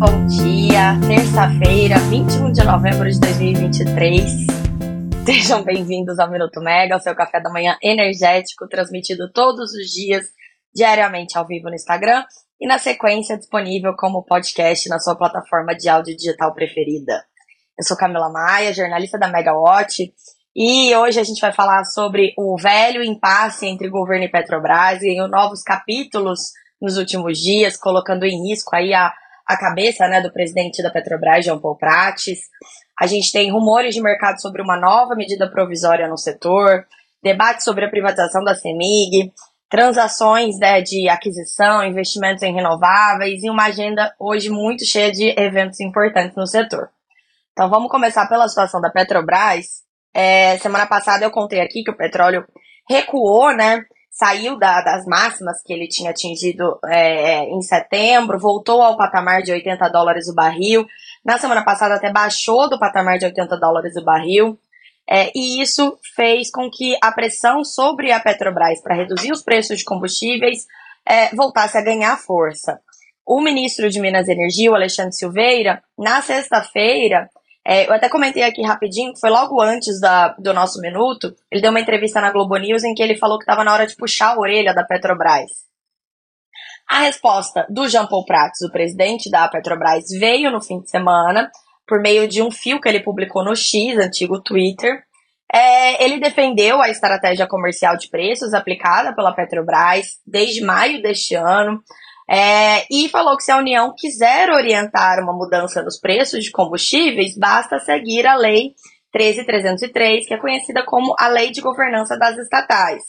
bom dia. Terça-feira, 21 de novembro de 2023. Sejam bem-vindos ao Minuto Mega, o seu café da manhã energético, transmitido todos os dias, diariamente ao vivo no Instagram e na sequência disponível como podcast na sua plataforma de áudio digital preferida. Eu sou Camila Maia, jornalista da Megawatt, e hoje a gente vai falar sobre o velho impasse entre governo e Petrobras e novos capítulos nos últimos dias, colocando em risco aí a a cabeça né, do presidente da Petrobras, João Paul Prates. A gente tem rumores de mercado sobre uma nova medida provisória no setor, debate sobre a privatização da CEMIG, transações né, de aquisição, investimentos em renováveis e uma agenda hoje muito cheia de eventos importantes no setor. Então vamos começar pela situação da Petrobras. É, semana passada eu contei aqui que o petróleo recuou, né? Saiu da, das máximas que ele tinha atingido é, em setembro, voltou ao patamar de 80 dólares o barril. Na semana passada até baixou do patamar de 80 dólares o barril. É, e isso fez com que a pressão sobre a Petrobras para reduzir os preços de combustíveis é, voltasse a ganhar força. O ministro de Minas e Energia, o Alexandre Silveira, na sexta-feira, é, eu até comentei aqui rapidinho, foi logo antes da, do nosso minuto, ele deu uma entrevista na Globo News em que ele falou que estava na hora de puxar a orelha da Petrobras. A resposta do Jean Paul Prats, o presidente da Petrobras, veio no fim de semana por meio de um fio que ele publicou no X, antigo Twitter. É, ele defendeu a estratégia comercial de preços aplicada pela Petrobras desde maio deste ano, é, e falou que se a União quiser orientar uma mudança nos preços de combustíveis, basta seguir a Lei 13303, que é conhecida como a Lei de Governança das Estatais.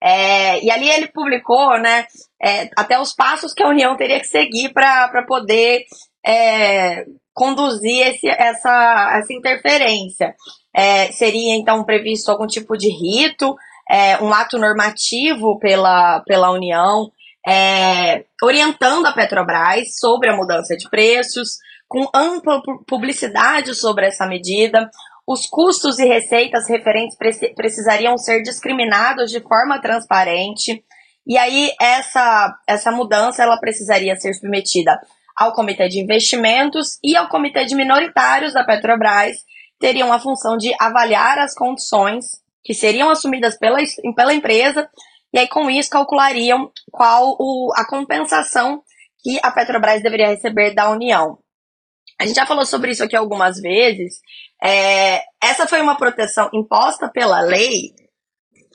É, e ali ele publicou né, é, até os passos que a União teria que seguir para poder é, conduzir esse, essa, essa interferência. É, seria então previsto algum tipo de rito, é, um ato normativo pela, pela União é, orientando a Petrobras sobre a mudança de preços, com ampla publicidade sobre essa medida. Os custos e receitas referentes precisariam ser discriminados de forma transparente. E aí essa, essa mudança ela precisaria ser submetida ao Comitê de Investimentos e ao Comitê de Minoritários da Petrobras, teriam a função de avaliar as condições que seriam assumidas pela, pela empresa e aí, com isso, calculariam qual o, a compensação que a Petrobras deveria receber da União. A gente já falou sobre isso aqui algumas vezes. É, essa foi uma proteção imposta pela lei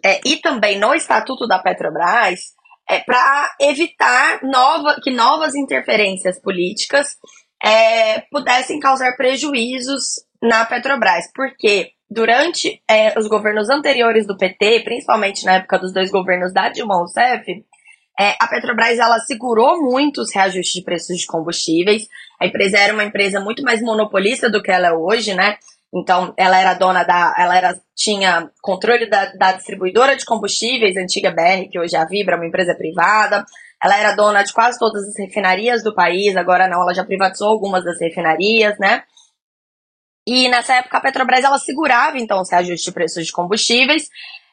é, e também no Estatuto da Petrobras é, para evitar nova, que novas interferências políticas é, pudessem causar prejuízos na Petrobras. Porque durante é, os governos anteriores do PT, principalmente na época dos dois governos da Dilma Rousseff, é, a Petrobras ela segurou muito os reajustes de preços de combustíveis. A empresa era uma empresa muito mais monopolista do que ela é hoje, né? Então, ela era dona da. Ela era, tinha controle da, da distribuidora de combustíveis, antiga BR, que hoje é a Vibra, uma empresa privada. Ela era dona de quase todas as refinarias do país, agora não, ela já privatizou algumas das refinarias, né? E nessa época a Petrobras ela segurava então esse ajuste de preços de combustíveis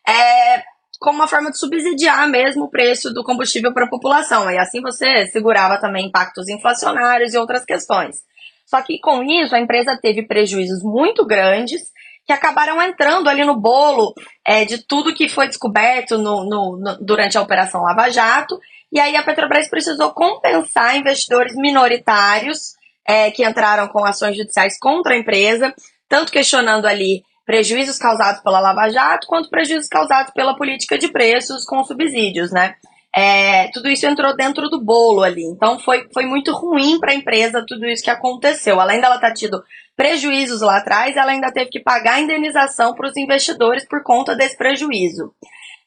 é, como uma forma de subsidiar mesmo o preço do combustível para a população. E assim você segurava também impactos inflacionários e outras questões. Só que com isso a empresa teve prejuízos muito grandes que acabaram entrando ali no bolo é, de tudo que foi descoberto no, no, no, durante a Operação Lava Jato. E aí a Petrobras precisou compensar investidores minoritários é, que entraram com ações judiciais contra a empresa, tanto questionando ali prejuízos causados pela Lava Jato, quanto prejuízos causados pela política de preços com subsídios, né? É, tudo isso entrou dentro do bolo ali. Então foi, foi muito ruim para a empresa tudo isso que aconteceu. Além dela estar tá tido prejuízos lá atrás, ela ainda teve que pagar indenização para os investidores por conta desse prejuízo.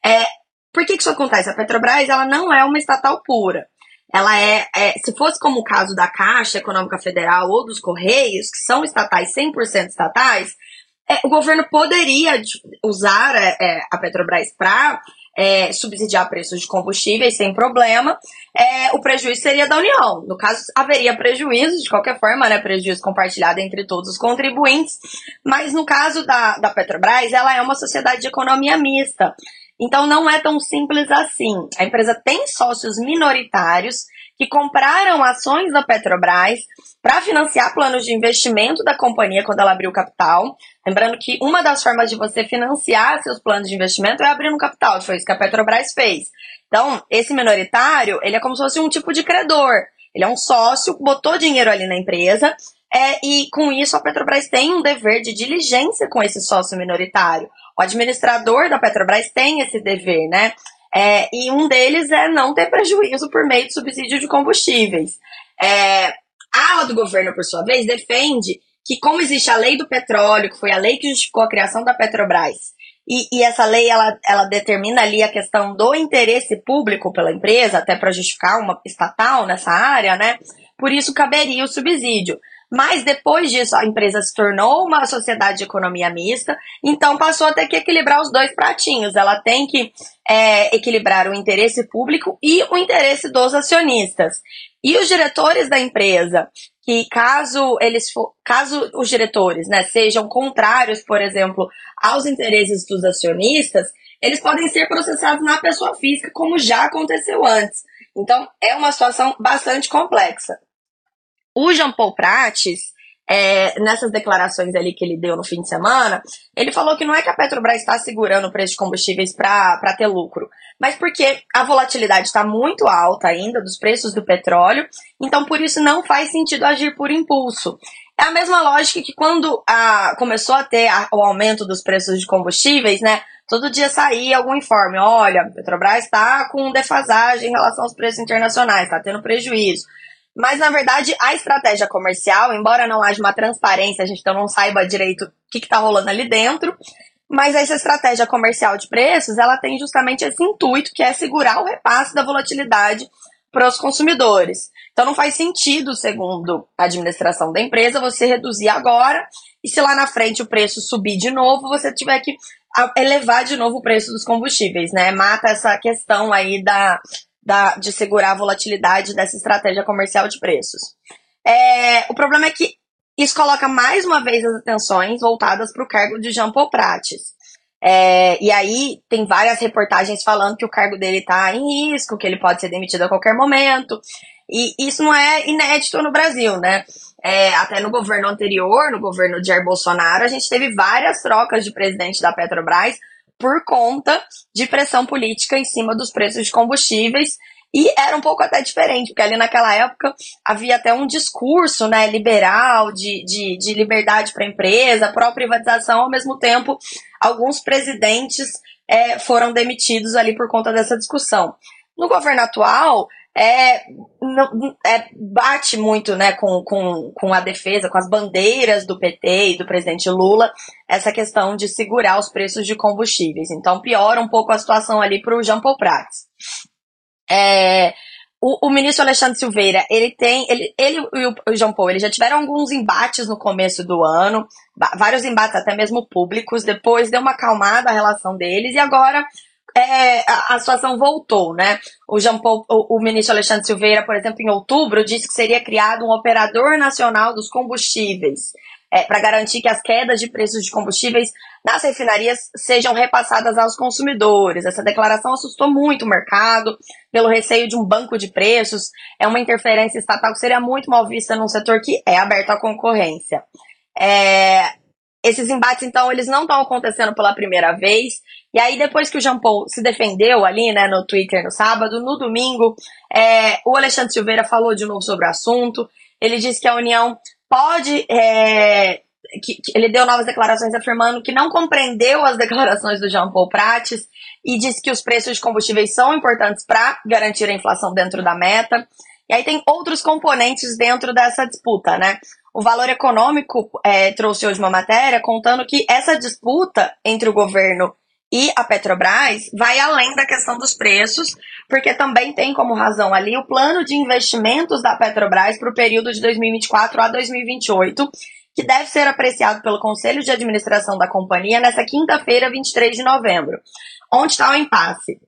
É, por que, que isso acontece? A Petrobras ela não é uma estatal pura ela é, é, se fosse como o caso da Caixa Econômica Federal ou dos Correios, que são estatais, 100% estatais, é, o governo poderia usar é, é a Petrobras para é, subsidiar preços de combustíveis sem problema, é, o prejuízo seria da União. No caso, haveria prejuízo, de qualquer forma, né, prejuízo compartilhado entre todos os contribuintes, mas no caso da, da Petrobras, ela é uma sociedade de economia mista. Então não é tão simples assim. A empresa tem sócios minoritários que compraram ações da Petrobras para financiar planos de investimento da companhia quando ela abriu capital. Lembrando que uma das formas de você financiar seus planos de investimento é abrir no capital, foi isso que a Petrobras fez. Então, esse minoritário, ele é como se fosse um tipo de credor. Ele é um sócio, botou dinheiro ali na empresa, é, e com isso a Petrobras tem um dever de diligência com esse sócio minoritário. O administrador da Petrobras tem esse dever, né? É, e um deles é não ter prejuízo por meio de subsídio de combustíveis. É, a ala do governo, por sua vez, defende que, como existe a lei do petróleo, que foi a lei que justificou a criação da Petrobras, e, e essa lei ela, ela determina ali a questão do interesse público pela empresa, até para justificar uma estatal nessa área, né? Por isso caberia o subsídio. Mas depois disso, a empresa se tornou uma sociedade de economia mista, então passou a ter que equilibrar os dois pratinhos. Ela tem que é, equilibrar o interesse público e o interesse dos acionistas. E os diretores da empresa, que caso eles for, caso os diretores né, sejam contrários, por exemplo, aos interesses dos acionistas, eles podem ser processados na pessoa física, como já aconteceu antes. Então, é uma situação bastante complexa. O Jean Paul Prates, é, nessas declarações ali que ele deu no fim de semana, ele falou que não é que a Petrobras está segurando o preço de combustíveis para ter lucro, mas porque a volatilidade está muito alta ainda dos preços do petróleo, então por isso não faz sentido agir por impulso. É a mesma lógica que quando a, começou a ter a, o aumento dos preços de combustíveis, né? Todo dia saía algum informe, olha, a Petrobras está com defasagem em relação aos preços internacionais, está tendo prejuízo. Mas, na verdade, a estratégia comercial, embora não haja uma transparência, a gente então não saiba direito o que está rolando ali dentro, mas essa estratégia comercial de preços, ela tem justamente esse intuito, que é segurar o repasse da volatilidade para os consumidores. Então não faz sentido, segundo a administração da empresa, você reduzir agora e se lá na frente o preço subir de novo, você tiver que elevar de novo o preço dos combustíveis, né? Mata essa questão aí da, da, de segurar a volatilidade dessa estratégia comercial de preços. É, o problema é que isso coloca mais uma vez as atenções voltadas para o cargo de Jean Paul Prates. É, e aí tem várias reportagens falando que o cargo dele está em risco, que ele pode ser demitido a qualquer momento. E isso não é inédito no Brasil, né? É, até no governo anterior, no governo de Jair Bolsonaro, a gente teve várias trocas de presidente da Petrobras por conta de pressão política em cima dos preços de combustíveis. E era um pouco até diferente, porque ali naquela época havia até um discurso né, liberal de, de, de liberdade para a empresa, pró-privatização, ao mesmo tempo, alguns presidentes é, foram demitidos ali por conta dessa discussão. No governo atual, é, não, é, bate muito né, com, com, com a defesa, com as bandeiras do PT e do presidente Lula, essa questão de segurar os preços de combustíveis. Então piora um pouco a situação ali para o Jean Paul Prats. É, o, o, ministro Alexandre Silveira, ele tem, ele, ele e o João Paulo, eles já tiveram alguns embates no começo do ano, vários embates até mesmo públicos, depois deu uma acalmada a relação deles, e agora é, a, a, situação voltou, né? O, Jean Paul, o, o, ministro Alexandre Silveira, por exemplo, em outubro, disse que seria criado um operador nacional dos combustíveis. É, para garantir que as quedas de preços de combustíveis nas refinarias sejam repassadas aos consumidores. Essa declaração assustou muito o mercado, pelo receio de um banco de preços. É uma interferência estatal que seria muito mal vista num setor que é aberto à concorrência. É, esses embates, então, eles não estão acontecendo pela primeira vez. E aí, depois que o Jean Paul se defendeu ali, né, no Twitter no sábado, no domingo, é, o Alexandre Silveira falou de novo sobre o assunto. Ele disse que a União pode. É, que, que ele deu novas declarações afirmando que não compreendeu as declarações do Jean Paul Prates e disse que os preços de combustíveis são importantes para garantir a inflação dentro da meta. E aí tem outros componentes dentro dessa disputa, né? O Valor Econômico é, trouxe hoje uma matéria contando que essa disputa entre o governo e a Petrobras vai além da questão dos preços, porque também tem como razão ali o plano de investimentos da Petrobras para o período de 2024 a 2028, que deve ser apreciado pelo Conselho de Administração da companhia nessa quinta-feira, 23 de novembro. Onde está o impasse?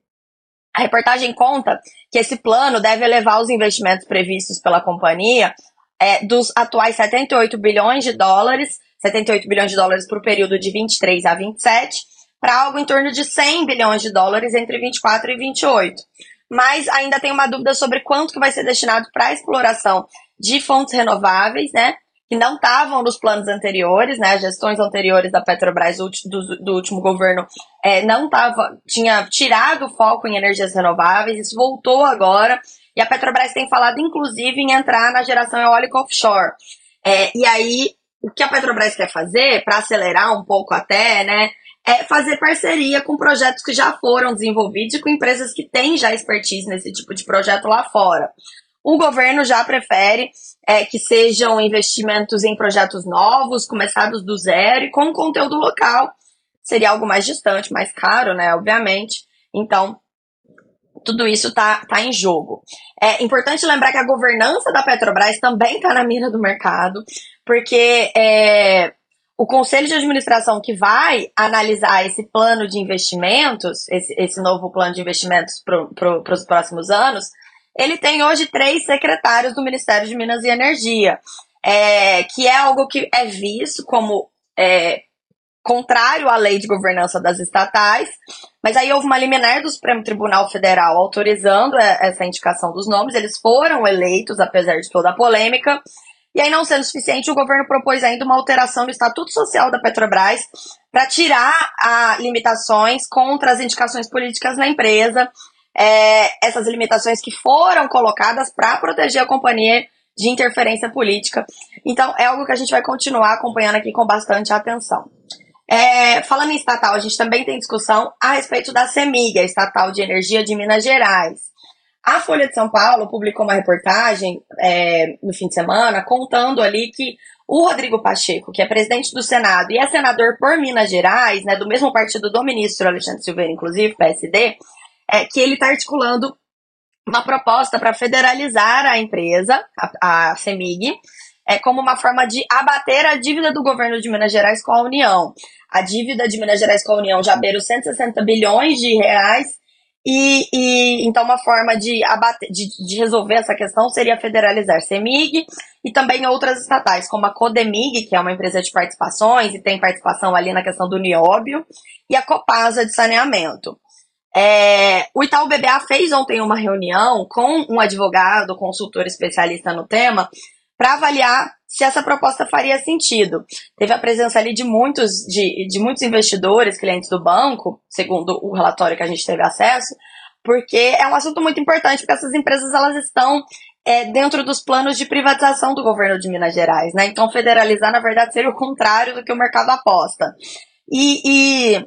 A reportagem conta que esse plano deve elevar os investimentos previstos pela companhia é, dos atuais 78 bilhões de dólares, 78 bilhões de dólares para o período de 23 a 27, para algo em torno de 100 bilhões de dólares entre 24 e 28. Mas ainda tem uma dúvida sobre quanto que vai ser destinado para a exploração de fontes renováveis, né? Que não estavam nos planos anteriores, né? As gestões anteriores da Petrobras do, do, último governo é, não tava, tinha tirado o foco em energias renováveis, isso voltou agora. E a Petrobras tem falado, inclusive, em entrar na geração eólica offshore. É, e aí, o que a Petrobras quer fazer, para acelerar um pouco até, né, é fazer parceria com projetos que já foram desenvolvidos e com empresas que têm já expertise nesse tipo de projeto lá fora. O governo já prefere é, que sejam investimentos em projetos novos, começados do zero e com conteúdo local. Seria algo mais distante, mais caro, né? Obviamente. Então, tudo isso está tá em jogo. É importante lembrar que a governança da Petrobras também está na mira do mercado, porque é, o conselho de administração que vai analisar esse plano de investimentos, esse, esse novo plano de investimentos para pro, os próximos anos, ele tem hoje três secretários do Ministério de Minas e Energia, é, que é algo que é visto como é, contrário à lei de governança das estatais, mas aí houve uma liminar do Supremo Tribunal Federal autorizando essa indicação dos nomes, eles foram eleitos, apesar de toda a polêmica, e aí, não sendo suficiente, o governo propôs ainda uma alteração no Estatuto Social da Petrobras para tirar a limitações contra as indicações políticas na empresa, é, essas limitações que foram colocadas para proteger a companhia de interferência política. Então, é algo que a gente vai continuar acompanhando aqui com bastante atenção. É, falando em estatal, a gente também tem discussão a respeito da CEMIG, a Estatal de Energia de Minas Gerais. A Folha de São Paulo publicou uma reportagem é, no fim de semana contando ali que o Rodrigo Pacheco, que é presidente do Senado e é senador por Minas Gerais, né, do mesmo partido do ministro Alexandre Silveira, inclusive, PSD, é, que ele está articulando uma proposta para federalizar a empresa, a, a CEMIG, é, como uma forma de abater a dívida do governo de Minas Gerais com a União. A dívida de Minas Gerais com a União já beira os 160 bilhões de reais e, e, então uma forma de, abater, de, de, resolver essa questão seria federalizar CEMIG e também outras estatais, como a Codemig, que é uma empresa de participações e tem participação ali na questão do nióbio, e a Copasa de saneamento. É, o Itaú BBA fez ontem uma reunião com um advogado, consultor especialista no tema, para avaliar se essa proposta faria sentido. Teve a presença ali de muitos, de, de muitos investidores, clientes do banco, segundo o relatório que a gente teve acesso, porque é um assunto muito importante, porque essas empresas elas estão é, dentro dos planos de privatização do governo de Minas Gerais, né? Então federalizar, na verdade, seria o contrário do que o mercado aposta. E, e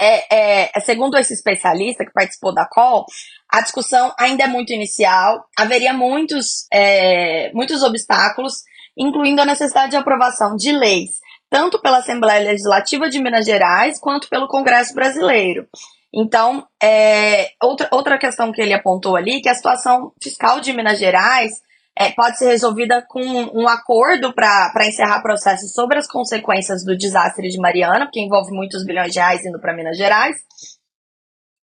é, é, segundo esse especialista que participou da call, a discussão ainda é muito inicial, haveria muitos, é, muitos obstáculos, incluindo a necessidade de aprovação de leis, tanto pela Assembleia Legislativa de Minas Gerais quanto pelo Congresso Brasileiro. Então, é, outra, outra questão que ele apontou ali, que a situação fiscal de Minas Gerais é, pode ser resolvida com um acordo para encerrar processos sobre as consequências do desastre de Mariana, que envolve muitos bilhões de reais indo para Minas Gerais,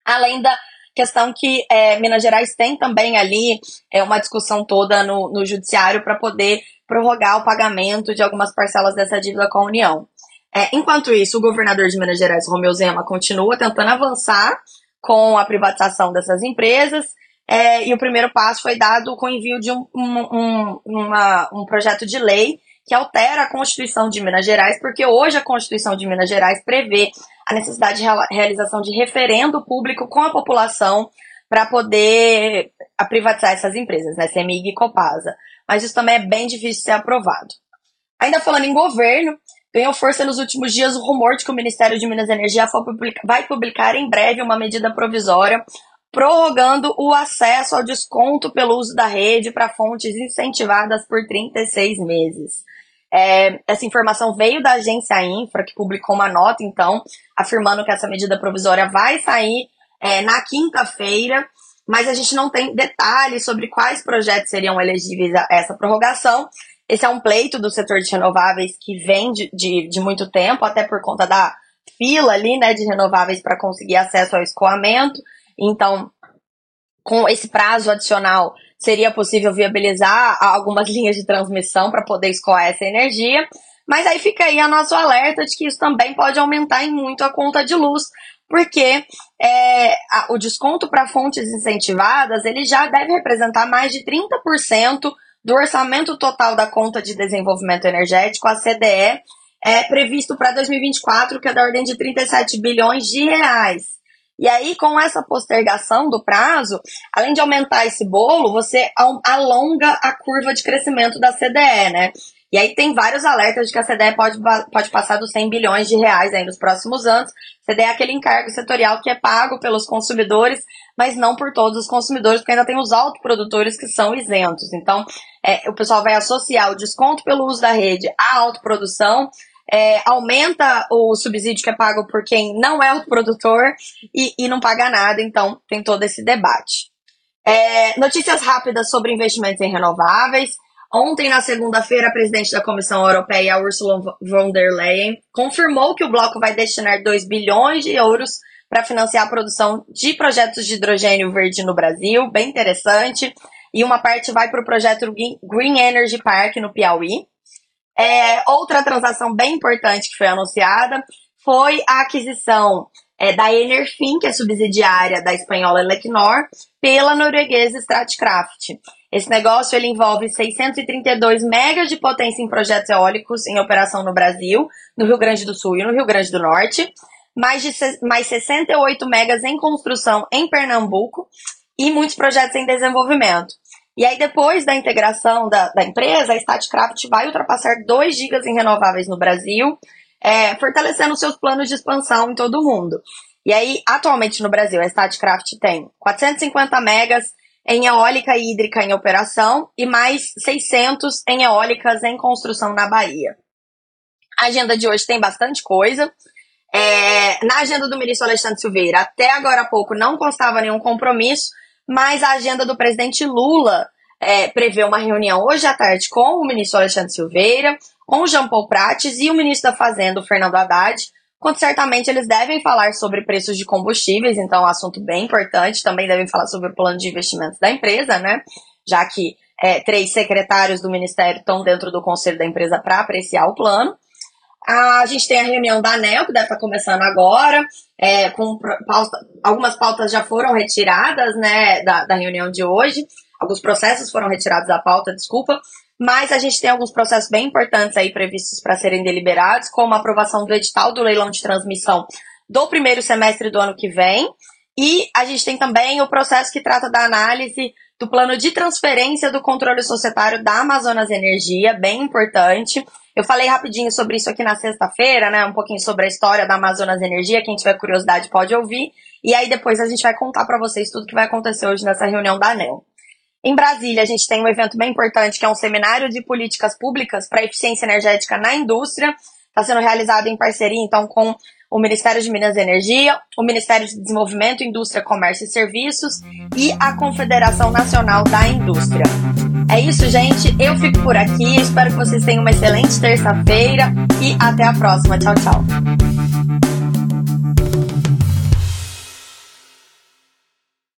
além da questão que é, Minas Gerais tem também ali é, uma discussão toda no, no judiciário para poder prorrogar o pagamento de algumas parcelas dessa dívida com a União. É, enquanto isso, o governador de Minas Gerais, Romeu Zema, continua tentando avançar com a privatização dessas empresas, é, e o primeiro passo foi dado com o envio de um, um, um, uma, um projeto de lei que altera a Constituição de Minas Gerais, porque hoje a Constituição de Minas Gerais prevê a necessidade de realização de referendo público com a população para poder privatizar essas empresas, né, CEMIG e Copasa. Mas isso também é bem difícil de ser aprovado. Ainda falando em governo, ganhou força nos últimos dias o rumor de que o Ministério de Minas e Energia vai publicar em breve uma medida provisória prorrogando o acesso ao desconto pelo uso da rede para fontes incentivadas por 36 meses. É, essa informação veio da agência Infra, que publicou uma nota, então, afirmando que essa medida provisória vai sair é, na quinta-feira, mas a gente não tem detalhes sobre quais projetos seriam elegíveis a essa prorrogação. Esse é um pleito do setor de renováveis que vem de, de, de muito tempo, até por conta da fila ali, né, de renováveis para conseguir acesso ao escoamento. Então, com esse prazo adicional, seria possível viabilizar algumas linhas de transmissão para poder escoar essa energia. Mas aí fica aí a nosso alerta de que isso também pode aumentar em muito a conta de luz, porque é, a, o desconto para fontes incentivadas ele já deve representar mais de 30% do orçamento total da conta de desenvolvimento energético, a CDE, é previsto para 2024, que é da ordem de 37 bilhões de reais. E aí, com essa postergação do prazo, além de aumentar esse bolo, você alonga a curva de crescimento da CDE, né? E aí tem vários alertas de que a CDE pode, pode passar dos 100 bilhões de reais aí nos próximos anos. CDE é aquele encargo setorial que é pago pelos consumidores, mas não por todos os consumidores, porque ainda tem os autoprodutores que são isentos. Então, é, o pessoal vai associar o desconto pelo uso da rede à autoprodução é, aumenta o subsídio que é pago por quem não é o produtor e, e não paga nada, então tem todo esse debate. É, notícias rápidas sobre investimentos em renováveis. Ontem, na segunda-feira, a presidente da Comissão Europeia, Ursula von der Leyen, confirmou que o bloco vai destinar 2 bilhões de euros para financiar a produção de projetos de hidrogênio verde no Brasil, bem interessante. E uma parte vai para o projeto Green Energy Park no Piauí. É, outra transação bem importante que foi anunciada foi a aquisição é, da Enerfin, que é subsidiária da espanhola Elecnor, pela norueguesa Statkraft. Esse negócio ele envolve 632 megas de potência em projetos eólicos em operação no Brasil, no Rio Grande do Sul e no Rio Grande do Norte, mais, de, mais 68 megas em construção em Pernambuco e muitos projetos em desenvolvimento. E aí, depois da integração da, da empresa, a Statcraft vai ultrapassar 2 gigas em renováveis no Brasil, é, fortalecendo seus planos de expansão em todo o mundo. E aí, atualmente no Brasil, a Statcraft tem 450 megas em eólica e hídrica em operação e mais 600 em eólicas em construção na Bahia. A agenda de hoje tem bastante coisa. É, na agenda do ministro Alexandre Silveira, até agora há pouco não constava nenhum compromisso, mas a agenda do presidente Lula é, prevê uma reunião hoje à tarde com o ministro Alexandre Silveira, com o Jean Paul Prates e o ministro da Fazenda, o Fernando Haddad, quando certamente eles devem falar sobre preços de combustíveis, então é um assunto bem importante, também devem falar sobre o plano de investimentos da empresa, né? Já que é, três secretários do ministério estão dentro do conselho da empresa para apreciar o plano. A gente tem a reunião da ANEL, que deve estar começando agora, é, com pauta, algumas pautas já foram retiradas né, da, da reunião de hoje, alguns processos foram retirados da pauta, desculpa, mas a gente tem alguns processos bem importantes aí previstos para serem deliberados, como a aprovação do edital do leilão de transmissão do primeiro semestre do ano que vem, e a gente tem também o processo que trata da análise do plano de transferência do controle societário da Amazonas Energia, bem importante. Eu falei rapidinho sobre isso aqui na sexta-feira, né? Um pouquinho sobre a história da Amazonas Energia. Quem tiver curiosidade pode ouvir. E aí depois a gente vai contar para vocês tudo que vai acontecer hoje nessa reunião da ANEL. Em Brasília, a gente tem um evento bem importante que é um seminário de políticas públicas para eficiência energética na indústria. Está sendo realizado em parceria, então, com o Ministério de Minas e Energia, o Ministério de Desenvolvimento, Indústria, Comércio e Serviços e a Confederação Nacional da Indústria. É isso, gente. Eu fico por aqui. Espero que vocês tenham uma excelente terça-feira e até a próxima. Tchau, tchau.